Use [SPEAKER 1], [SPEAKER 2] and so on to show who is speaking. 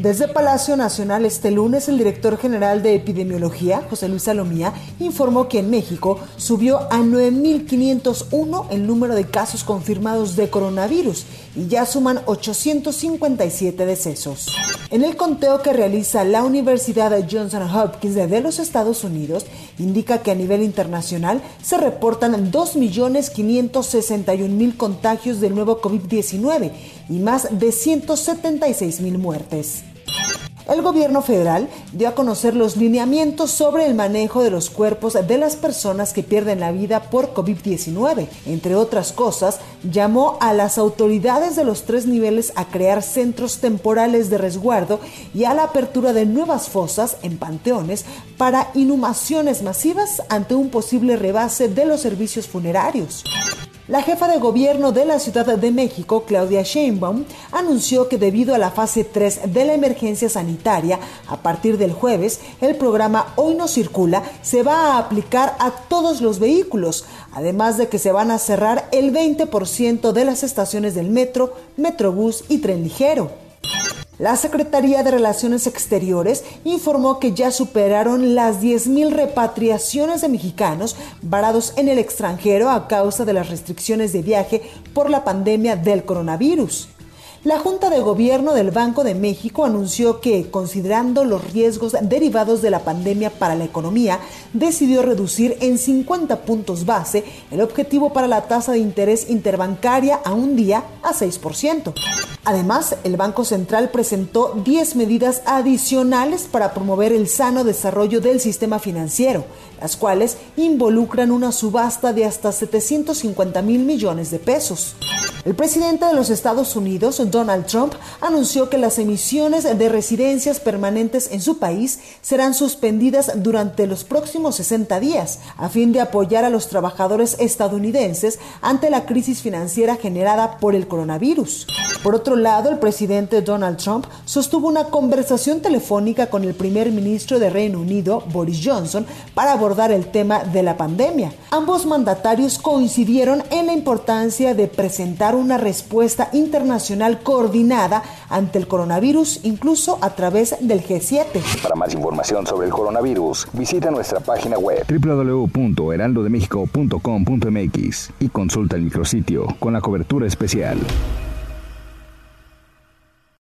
[SPEAKER 1] Desde Palacio Nacional este lunes, el director general de epidemiología, José Luis Salomía, informó que en México subió a 9.501 el número de casos confirmados de coronavirus y ya suman 857 decesos. En el conteo que realiza la Universidad de Johnson Hopkins de los Estados Unidos, indica que a nivel internacional se reportan 2.561.000 contagios del nuevo COVID-19 y más de 176.000 muertes. El gobierno federal dio a conocer los lineamientos sobre el manejo de los cuerpos de las personas que pierden la vida por COVID-19. Entre otras cosas, llamó a las autoridades de los tres niveles a crear centros temporales de resguardo y a la apertura de nuevas fosas en panteones para inhumaciones masivas ante un posible rebase de los servicios funerarios. La jefa de gobierno de la Ciudad de México, Claudia Sheinbaum, anunció que debido a la fase 3 de la emergencia sanitaria, a partir del jueves, el programa Hoy no circula se va a aplicar a todos los vehículos, además de que se van a cerrar el 20% de las estaciones del metro, metrobús y tren ligero. La Secretaría de Relaciones Exteriores informó que ya superaron las 10.000 repatriaciones de mexicanos varados en el extranjero a causa de las restricciones de viaje por la pandemia del coronavirus. La Junta de Gobierno del Banco de México anunció que, considerando los riesgos derivados de la pandemia para la economía, decidió reducir en 50 puntos base el objetivo para la tasa de interés interbancaria a un día a 6%. Además, el Banco Central presentó 10 medidas adicionales para promover el sano desarrollo del sistema financiero, las cuales involucran una subasta de hasta 750 mil millones de pesos. El presidente de los Estados Unidos, Donald Trump, anunció que las emisiones de residencias permanentes en su país serán suspendidas durante los próximos 60 días, a fin de apoyar a los trabajadores estadounidenses ante la crisis financiera generada por el coronavirus. Por otro lado, el presidente Donald Trump sostuvo una conversación telefónica con el primer ministro de Reino Unido, Boris Johnson, para abordar el tema de la pandemia. Ambos mandatarios coincidieron en la importancia de presentar una respuesta internacional coordinada ante el coronavirus, incluso a través del G7.
[SPEAKER 2] Para más información sobre el coronavirus, visita nuestra página web www.heraldodemexico.com.mx y consulta el micrositio con la cobertura especial.